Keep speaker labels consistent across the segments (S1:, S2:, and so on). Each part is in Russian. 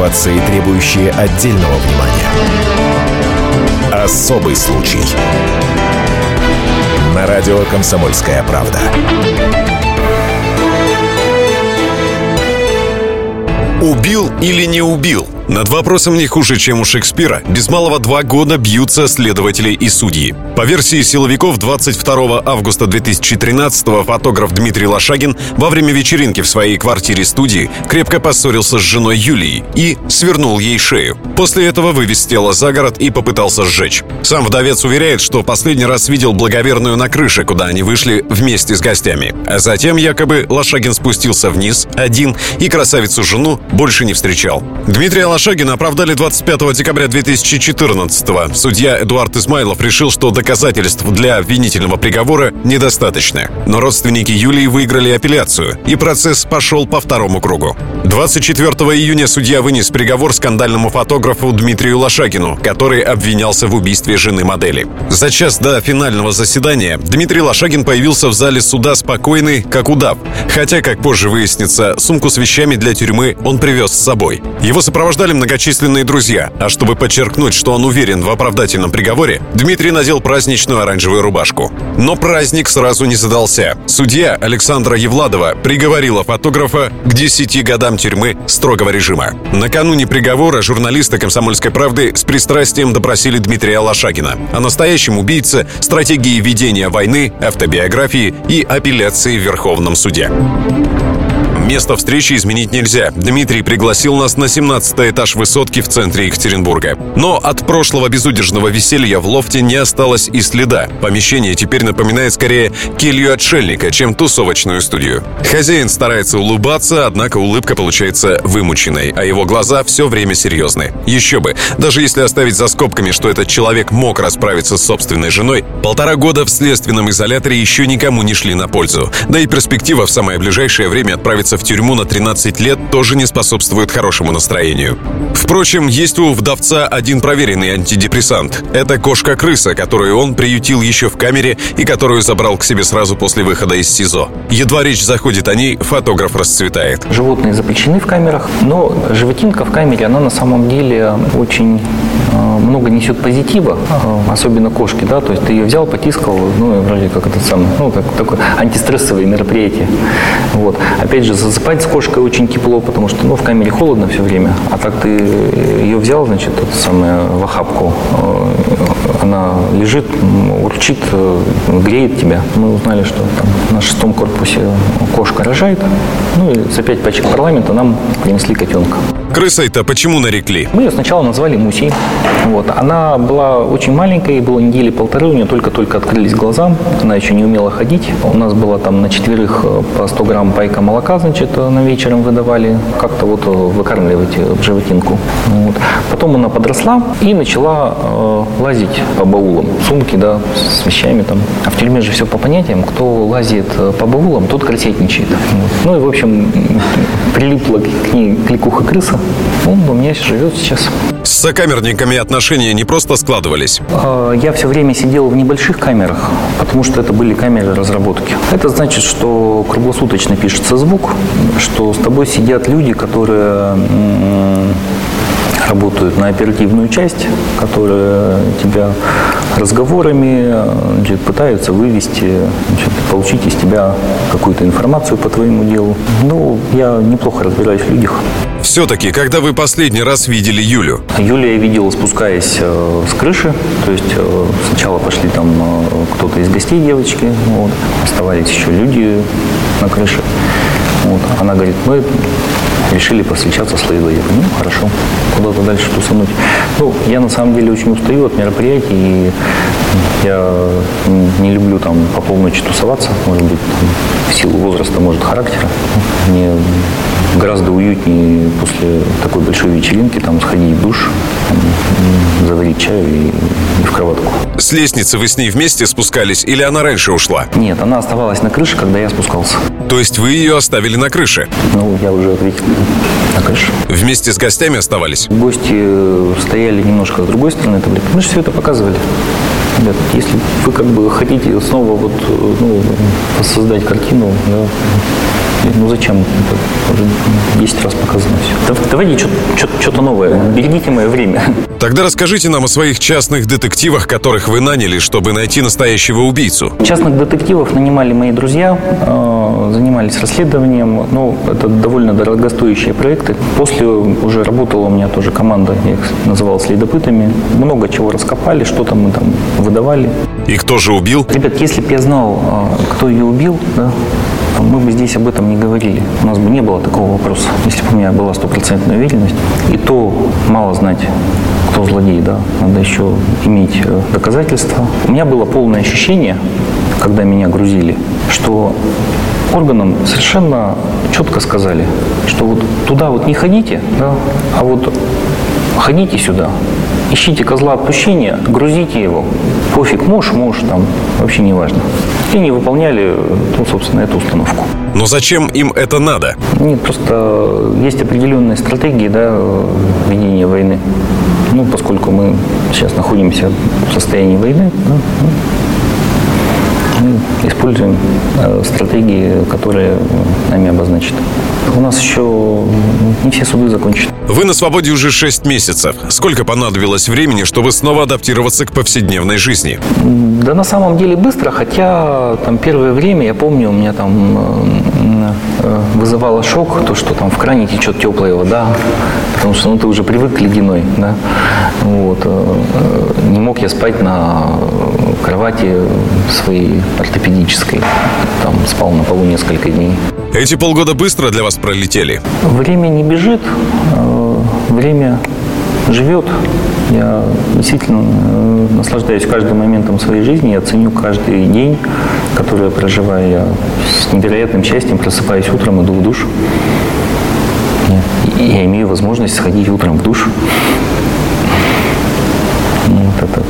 S1: Ситуации, требующие отдельного внимания. Особый случай. На радио «Комсомольская правда».
S2: Убил или не убил? Над вопросом не хуже, чем у Шекспира. Без малого два года бьются следователи и судьи. По версии силовиков, 22 августа 2013 фотограф Дмитрий Лошагин во время вечеринки в своей квартире-студии крепко поссорился с женой Юлией и свернул ей шею. После этого вывез тело за город и попытался сжечь. Сам вдовец уверяет, что последний раз видел благоверную на крыше, куда они вышли вместе с гостями. А затем якобы Лошагин спустился вниз один и красавицу жену больше не встречал. Дмитрия Лошагина оправдали 25 декабря 2014 Судья Эдуард Измайлов решил, что доказательств для обвинительного приговора недостаточно. Но родственники Юлии выиграли апелляцию, и процесс пошел по второму кругу. 24 июня судья вынес приговор скандальному фотографу Дмитрию Лошагину, который обвинялся в убийстве жены модели. За час до финального заседания Дмитрий Лошагин появился в зале суда спокойный, как удав. Хотя, как позже выяснится, сумку с вещами для тюрьмы он привез с собой. Его сопровождали поддержали многочисленные друзья. А чтобы подчеркнуть, что он уверен в оправдательном приговоре, Дмитрий надел праздничную оранжевую рубашку. Но праздник сразу не задался. Судья Александра Евладова приговорила фотографа к 10 годам тюрьмы строгого режима. Накануне приговора журналисты «Комсомольской правды» с пристрастием допросили Дмитрия Лошагина о настоящем убийце, стратегии ведения войны, автобиографии и апелляции в Верховном суде. Место встречи изменить нельзя. Дмитрий пригласил нас на 17 этаж высотки в центре Екатеринбурга. Но от прошлого безудержного веселья в лофте не осталось и следа. Помещение теперь напоминает скорее келью отшельника, чем тусовочную студию. Хозяин старается улыбаться, однако улыбка получается вымученной, а его глаза все время серьезны. Еще бы, даже если оставить за скобками, что этот человек мог расправиться с собственной женой, полтора года в следственном изоляторе еще никому не шли на пользу. Да и перспектива в самое ближайшее время отправиться в тюрьму на 13 лет тоже не способствует хорошему настроению. Впрочем, есть у вдовца один проверенный антидепрессант. Это кошка-крыса, которую он приютил еще в камере и которую забрал к себе сразу после выхода из СИЗО. Едва речь заходит о ней, фотограф расцветает.
S3: Животные запрещены в камерах, но животинка в камере, она на самом деле очень э, много несет позитива, э, особенно кошки, да, то есть ты ее взял, потискал, ну, вроде как это самое, ну, как такое антистрессовое мероприятие. Вот. Опять же, засыпать с кошкой очень тепло, потому что, ну, в камере холодно все время, а так ты ее взял, значит, это самое, в охапку, э, она лежит, урчит, э, греет тебя. Мы узнали, что там на шестом корпусе кошка рожает, ну, и за пять пачек парламента нам принесли котенка.
S2: Крысой-то почему нарекли?
S3: Мы ее сначала назвали Мусей. Вот. Она была очень маленькой, было недели полторы, у нее только-только открылись глаза, она еще не умела ходить. У нас было там на четверых э, по 100 грамм пайка молока, значит, э, на вечером выдавали, как-то вот э, выкармливать в животинку. Вот. Потом она подросла и начала э, лазить по баулам, сумки, да, с вещами там. А в тюрьме же все по понятиям, кто лазит по баулам, тот красетничает. Вот. Ну и, в общем, прилипла к ней кликуха крыса, он у меня живет сейчас.
S2: С сокамерниками отношения не просто складывались?
S3: А, я все время сидел в небольших камерах, потому что это были камеры разработки. Это значит, что круглосуточно пишется звук, что с тобой сидят люди, которые работают на оперативную часть, которые тебя разговорами значит, пытаются вывести, значит, получить из тебя какую-то информацию по твоему делу. Ну, я неплохо разбираюсь в людях.
S2: Все-таки, когда вы последний раз видели Юлю?
S3: Юлю я видел, спускаясь э, с крыши. То есть э, сначала пошли там э, кто-то из гостей девочки, вот, оставались еще люди на крыше. Вот. Она говорит, мы решили повстречаться с говорю, ну, хорошо, куда-то дальше тусануть. Ну, я на самом деле очень устаю от мероприятий, и я не люблю там по полночи тусоваться, может быть, там, в силу возраста, может, характера. Мне гораздо уютнее после такой большой вечеринки там сходить в душ, заварить чаю и, и в кроватку.
S2: С лестницы вы с ней вместе спускались или она раньше ушла?
S3: Нет, она оставалась на крыше, когда я спускался.
S2: То есть вы ее оставили на крыше?
S3: Ну, я уже ответил. На крыше.
S2: Вместе с гостями оставались?
S3: Гости стояли немножко с другой стороны таблетки. Мы же все это показывали. Ребят, если вы как бы хотите снова вот, ну, создать картину, да, Ну зачем? Уже 10 раз показано все. Давайте что-то новое. Берегите мое время.
S2: Тогда расскажите нам о своих частных детективах, которых вы наняли, чтобы найти настоящего убийцу.
S3: Частных детективов нанимали мои друзья, э, занимались расследованием. Ну, это довольно дорогостоящие проекты. После уже работала у меня тоже команда, я их называл следопытами. Много чего раскопали, что-то мы там выдавали.
S2: И кто же убил?
S3: Ребят, если бы я знал, э, кто ее убил, да, мы бы здесь об этом не говорили. У нас бы не было такого вопроса, если бы у меня была стопроцентная уверенность. И то мало знать, кто злодей, да, надо еще иметь э, доказательства. У меня было полное ощущение, когда меня грузили, что органам совершенно четко сказали, что вот туда вот не ходите, да, а вот ходите сюда, ищите козла отпущения, грузите его. Пофиг, муж, муж, там, вообще не важно. И не выполняли, ну, собственно, эту установку.
S2: Но зачем им это надо?
S3: Нет, просто есть определенные стратегии да, ведения войны. Ну, поскольку мы сейчас находимся в состоянии войны, да, мы используем э, стратегии, которые нами обозначены. У нас еще не все суды закончены.
S2: Вы на свободе уже 6 месяцев. Сколько понадобилось времени, чтобы снова адаптироваться к повседневной жизни?
S3: Да на самом деле быстро, хотя там первое время, я помню, у меня там э, э, вызывало шок, то, что там в кране течет теплая вода, потому что ну, ты уже привык к ледяной, да. Вот. Не мог я спать на кровати своей ортопедической. Там спал на полу несколько дней.
S2: Эти полгода быстро для вас пролетели?
S3: Время не бежит, э, время живет. Я действительно э, наслаждаюсь каждым моментом своей жизни, я ценю каждый день, который я проживаю. Я с невероятным счастьем просыпаюсь утром, иду в душ. Я имею возможность сходить утром в душ. Вот это,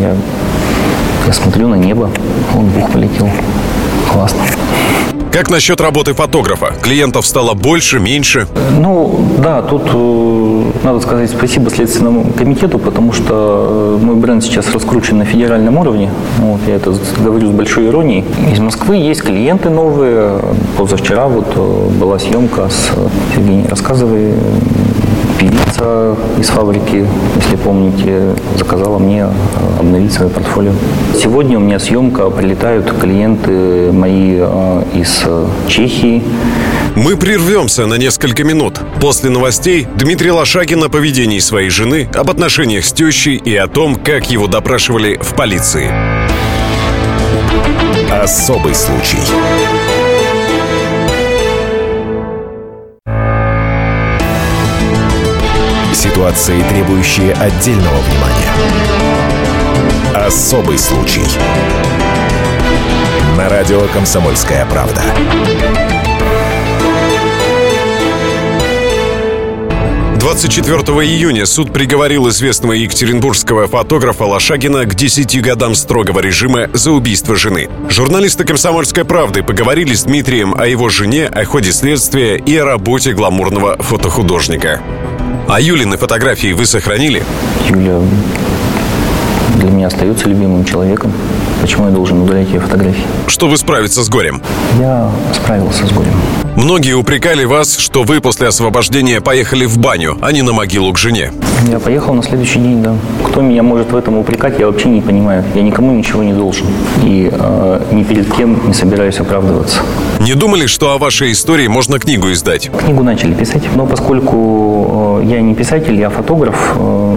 S3: я я смотрю на небо, он бух полетел. Классно.
S2: Как насчет работы фотографа? Клиентов стало больше, меньше?
S3: Ну, да, тут э, надо сказать спасибо Следственному комитету, потому что э, мой бренд сейчас раскручен на федеральном уровне. Вот, я это говорю с большой иронией. Из Москвы есть клиенты новые. Позавчера вот э, была съемка с Евгенией Рассказовой, певица из фабрики, если помните, заказала мне э, обновить свое портфолио. Сегодня у меня съемка, прилетают клиенты мои э, из э, Чехии.
S2: Мы прервемся на несколько минут. После новостей Дмитрий Лошагин о поведении своей жены, об отношениях с тещей и о том, как его допрашивали в полиции.
S1: Особый случай. Ситуации, требующие отдельного внимания. Особый случай. На радио «Комсомольская правда».
S2: Двадцать четвертого июня суд приговорил известного екатеринбургского фотографа Лошагина к 10 годам строгого режима за убийство жены. Журналисты «Комсомольской правды» поговорили с Дмитрием о его жене, о ходе следствия и о работе гламурного фотохудожника. А Юлины фотографии вы сохранили?
S3: Юля для меня остается любимым человеком. Почему я должен удалять ее фотографии?
S2: Чтобы справиться с горем.
S3: Я справился с горем.
S2: Многие упрекали вас, что вы после освобождения поехали в баню, а не на могилу к жене.
S3: Я поехал на следующий день, да. Кто меня может в этом упрекать, я вообще не понимаю. Я никому ничего не должен. И э, ни перед кем не собираюсь оправдываться.
S2: Не думали, что о вашей истории можно книгу издать?
S3: Книгу начали писать. Но поскольку э, я не писатель, я фотограф, э,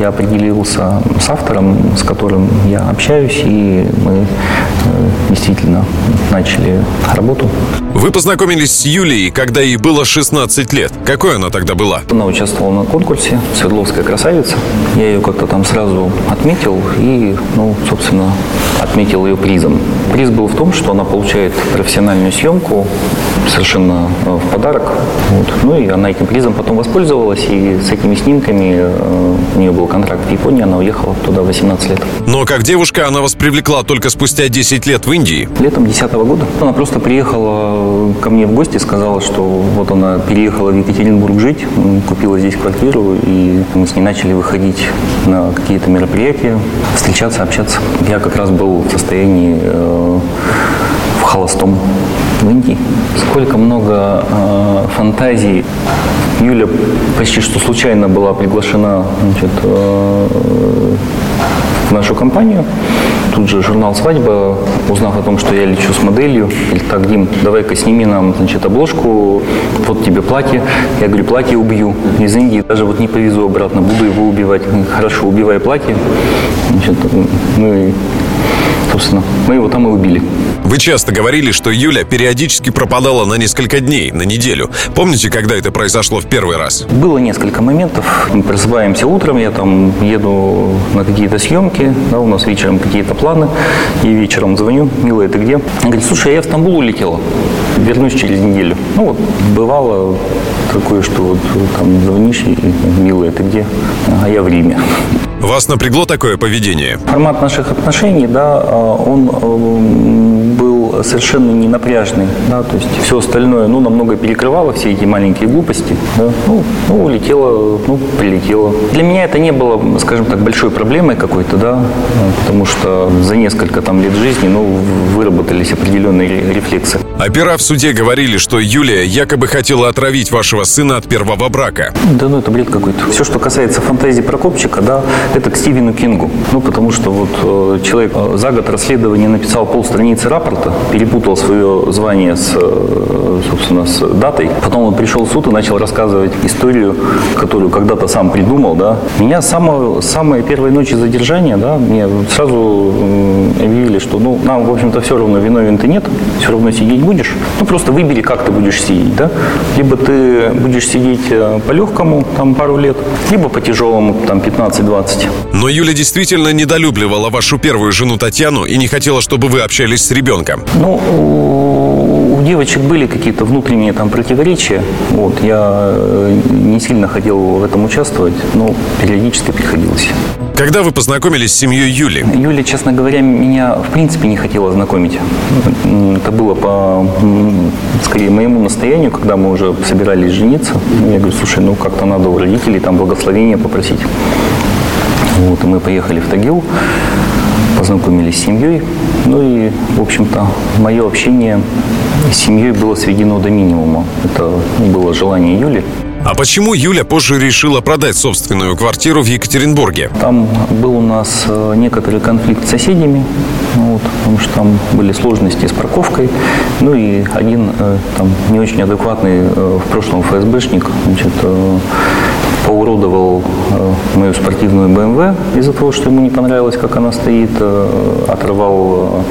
S3: я определился с автором, с которым я общаюсь, и мы э, действительно начали работу.
S2: Вы познакомились с Юлией, когда ей было 16 лет. Какой она тогда была?
S3: Она участвовала на конкурсе «Свердловская красавица». Я ее как-то там сразу отметил и, ну, собственно, отметил ее призом. Приз был в том, что она получает профессиональную съемку совершенно э, в подарок. Вот. Ну и она этим призом потом воспользовалась, и с этими снимками э, у нее был контракт в Японии, она уехала туда 18 лет.
S2: Но как девушка она вас привлекла только спустя 10 лет в Индии?
S3: Летом 10 года. Она просто приехала ко мне в гости, сказала, что вот она переехала в Екатеринбург жить, купила здесь квартиру, и мы с ней начали выходить на какие-то мероприятия, встречаться, общаться. Я как раз был в состоянии э, в холостом Индии. Сколько много э, фантазий. Юля почти что случайно была приглашена значит, э, в нашу компанию. Тут же журнал «Свадьба», узнав о том, что я лечу с моделью, говорит, так, Дим, давай-ка сними нам, значит, обложку, вот тебе платье. Я говорю, платье убью из Индии, даже вот не повезу обратно, буду его убивать. Хорошо, убивай платье. Значит, ну и, собственно, мы его там и убили.
S2: Вы часто говорили, что Юля периодически пропадала на несколько дней, на неделю. Помните, когда это произошло в первый раз?
S3: Было несколько моментов. Мы просыпаемся утром, я там еду на какие-то съемки, да, у нас вечером какие-то планы. И вечером звоню, милая, ты где? Она говорит, слушай, я в Стамбул улетела, вернусь через неделю. Ну вот, бывало такое, что вот там звонишь и, милая, ты где? А я в Риме.
S2: Вас напрягло такое поведение?
S3: Формат наших отношений, да, а, он э, был совершенно не напряжный, да, то есть все остальное, ну, намного перекрывало все эти маленькие глупости, да, ну, ну, улетело, ну, прилетело. Для меня это не было, скажем так, большой проблемой какой-то, да, потому что за несколько там лет жизни, ну, выработались определенные рефлексы.
S2: Опера в суде говорили, что Юлия якобы хотела отравить вашего сына от первого брака.
S3: Да ну это бред какой-то. Все, что касается фантазии Прокопчика, да, это к Стивену Кингу. Ну, потому что вот э, человек э, за год расследования написал полстраницы рапорта, перепутал свое звание с, э, собственно, с датой. Потом он пришел в суд и начал рассказывать историю, которую когда-то сам придумал, да. Меня с самого, самой первой ночи задержания, да, мне сразу объявили, что, ну, нам, в общем-то, все равно виновен ты нет, все равно сидеть будешь. Ну, просто выбери, как ты будешь сидеть, да. Либо ты будешь сидеть э, по-легкому, там, пару лет, либо по тяжелому, там, 15-20.
S2: Но Юля действительно недолюбливала вашу первую жену Татьяну и не хотела, чтобы вы общались с ребенком.
S3: Ну, у девочек были какие-то внутренние там противоречия. Вот, я э, не сильно хотел в этом участвовать, но периодически приходилось.
S2: Когда вы познакомились с семьей Юли?
S3: Юля, честно говоря, меня в принципе не хотела знакомить. Это было по, скорее, моему настоянию, когда мы уже собирались жениться. Я говорю, слушай, ну как-то надо у родителей там благословения попросить. Вот, и мы поехали в Тагил, познакомились с семьей. Ну и, в общем-то, мое общение с семьей было сведено до минимума. Это было желание Юли.
S2: А почему Юля позже решила продать собственную квартиру в Екатеринбурге?
S3: Там был у нас э, некоторый конфликт с соседями, вот, потому что там были сложности с парковкой. Ну и один э, там не очень адекватный э, в прошлом ФСБшник значит, поуродовал мою спортивную БМВ из-за того, что ему не понравилось, как она стоит, оторвал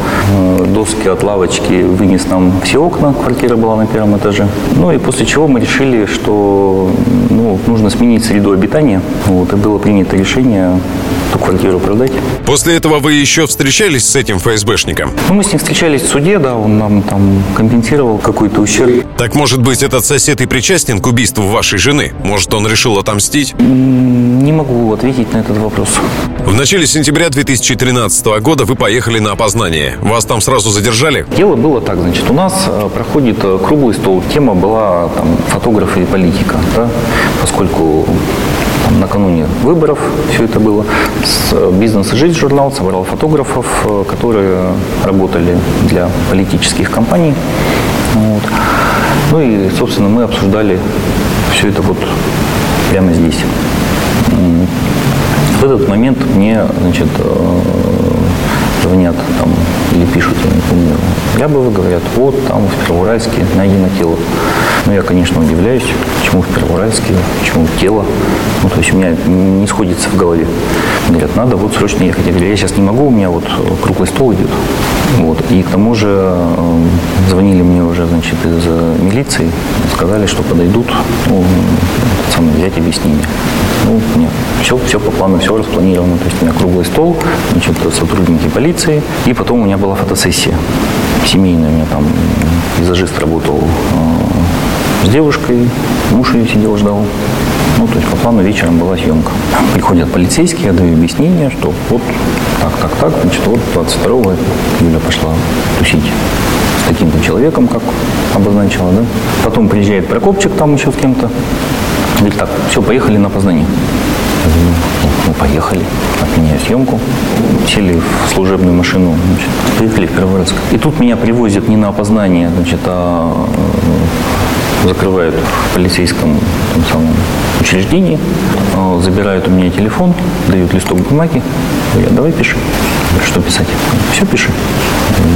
S3: доски от лавочки, вынес нам все окна, квартира была на первом этаже. Ну и после чего мы решили, что ну, нужно сменить среду обитания. Вот, и было принято решение эту квартиру продать.
S2: После этого вы еще встречались с этим ФСБшником?
S3: Ну, мы с ним встречались в суде, да, он нам там компенсировал какой-то ущерб.
S2: Так, может быть, этот сосед и причастен к убийству вашей жены? Может, он решил отомстить?
S3: Не могу ответить на этот вопрос.
S2: В начале сентября 2013 года вы поехали на опознание. Вас там сразу задержали?
S3: Дело было так, значит, у нас э, проходит э, круглый стол. Тема была там фотографы и политика, да, поскольку накануне выборов все это было. С «Бизнес и жизнь» журнал собрал фотографов, э, которые работали для политических компаний. Вот. Ну и, собственно, мы обсуждали все это вот прямо здесь. В этот момент мне, значит, э, звонят там или пишут, я не помню, Рябовы, говорят, вот там в Первоуральске найдено тело. Ну, я, конечно, удивляюсь, почему в Первоуральске, почему тело. Ну, то есть у меня не сходится в голове. Говорят, надо вот срочно ехать. Я говорю, я сейчас не могу, у меня вот круглый стол идет. Вот. И к тому же э, звонили мне уже, значит, из милиции, сказали, что подойдут, ну, самое взять объяснение. Ну, нет, все, все по плану, все распланировано. То есть у меня круглый стол, значит, сотрудники полиции. И потом у меня была фотосессия семейная. У меня там визажист работал э, с девушкой, муж ее сидел, ждал. Ну, то есть по плану вечером была съемка. Приходят полицейские, я даю объяснение, что вот так, так, так, значит, вот 22-го Юля пошла тусить с таким-то человеком, как обозначила, да. Потом приезжает Прокопчик там еще с кем-то. Говорит, так, все, поехали на опознание. Я говорю, ну, ну, поехали. Отменяю съемку. Сели в служебную машину. Значит, приехали в Первоуральск. И тут меня привозят не на опознание, значит, а закрывают в полицейском том самом учреждении, э, забирают у меня телефон, дают листок бумаги. Я давай пиши. Что писать? Все пиши.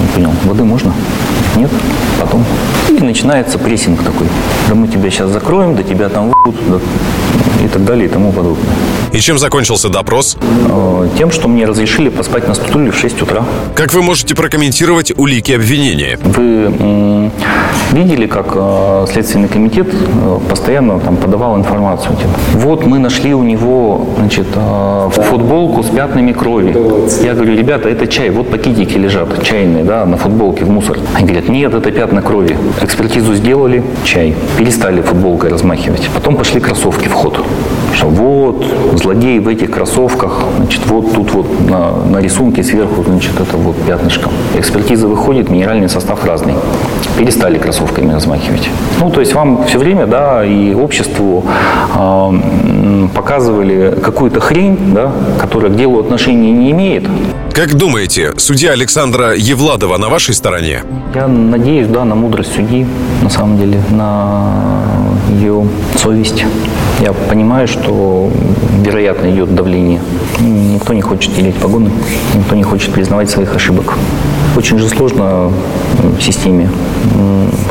S3: Не понял, воды можно? Нет, потом. И начинается прессинг такой. Да мы тебя сейчас закроем, да тебя там в***ут, да, и так далее и тому подобное.
S2: И чем закончился допрос?
S3: Э, Тем, что мне разрешили поспать на стуле в 6 утра.
S2: Как вы можете прокомментировать улики обвинения?
S3: Вы видели, как э, Следственный комитет э, постоянно там подавал информацию? типа, вот мы нашли у него значит, футболку с пятнами крови. Я говорю, ребята, это чай, вот пакетики лежат чайные, да, на футболке в мусор. Они говорят, нет, это пятна крови. Экспертизу сделали, чай. Перестали футболкой размахивать. Потом пошли кроссовки в ход. Что вот, злодей в этих кроссовках, значит, вот тут вот на, на рисунке сверху, значит, это вот пятнышко. Экспертиза выходит, минеральный состав разный. Перестали кроссовками размахивать. Ну, то есть вам все время, да, и обществу э, показывали какую-то хрень, да, которая к делу отношения не имеет.
S2: Как думаете, судья Александра Евладова на вашей стороне?
S3: Я надеюсь, да, на мудрость судьи, на самом деле, на совесть. Я понимаю, что, вероятно, идет давление. Никто не хочет делить погоны, никто не хочет признавать своих ошибок. Очень же сложно в системе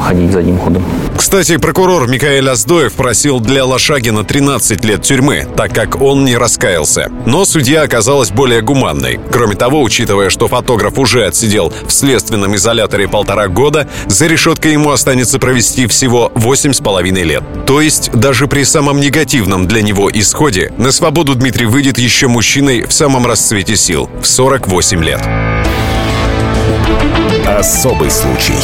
S3: ходить задним ходом.
S2: Кстати, прокурор Микаэль Аздоев просил для Лошагина 13 лет тюрьмы, так как он не раскаялся. Но судья оказалась более гуманной. Кроме того, учитывая, что фотограф уже отсидел в следственном изоляторе полтора года, за решеткой ему останется провести всего 8,5 лет. То есть, даже при самом негативном для него исходе, на свободу Дмитрий выйдет еще мужчиной в самом расцвете сил, в 48 лет.
S1: Особый случай.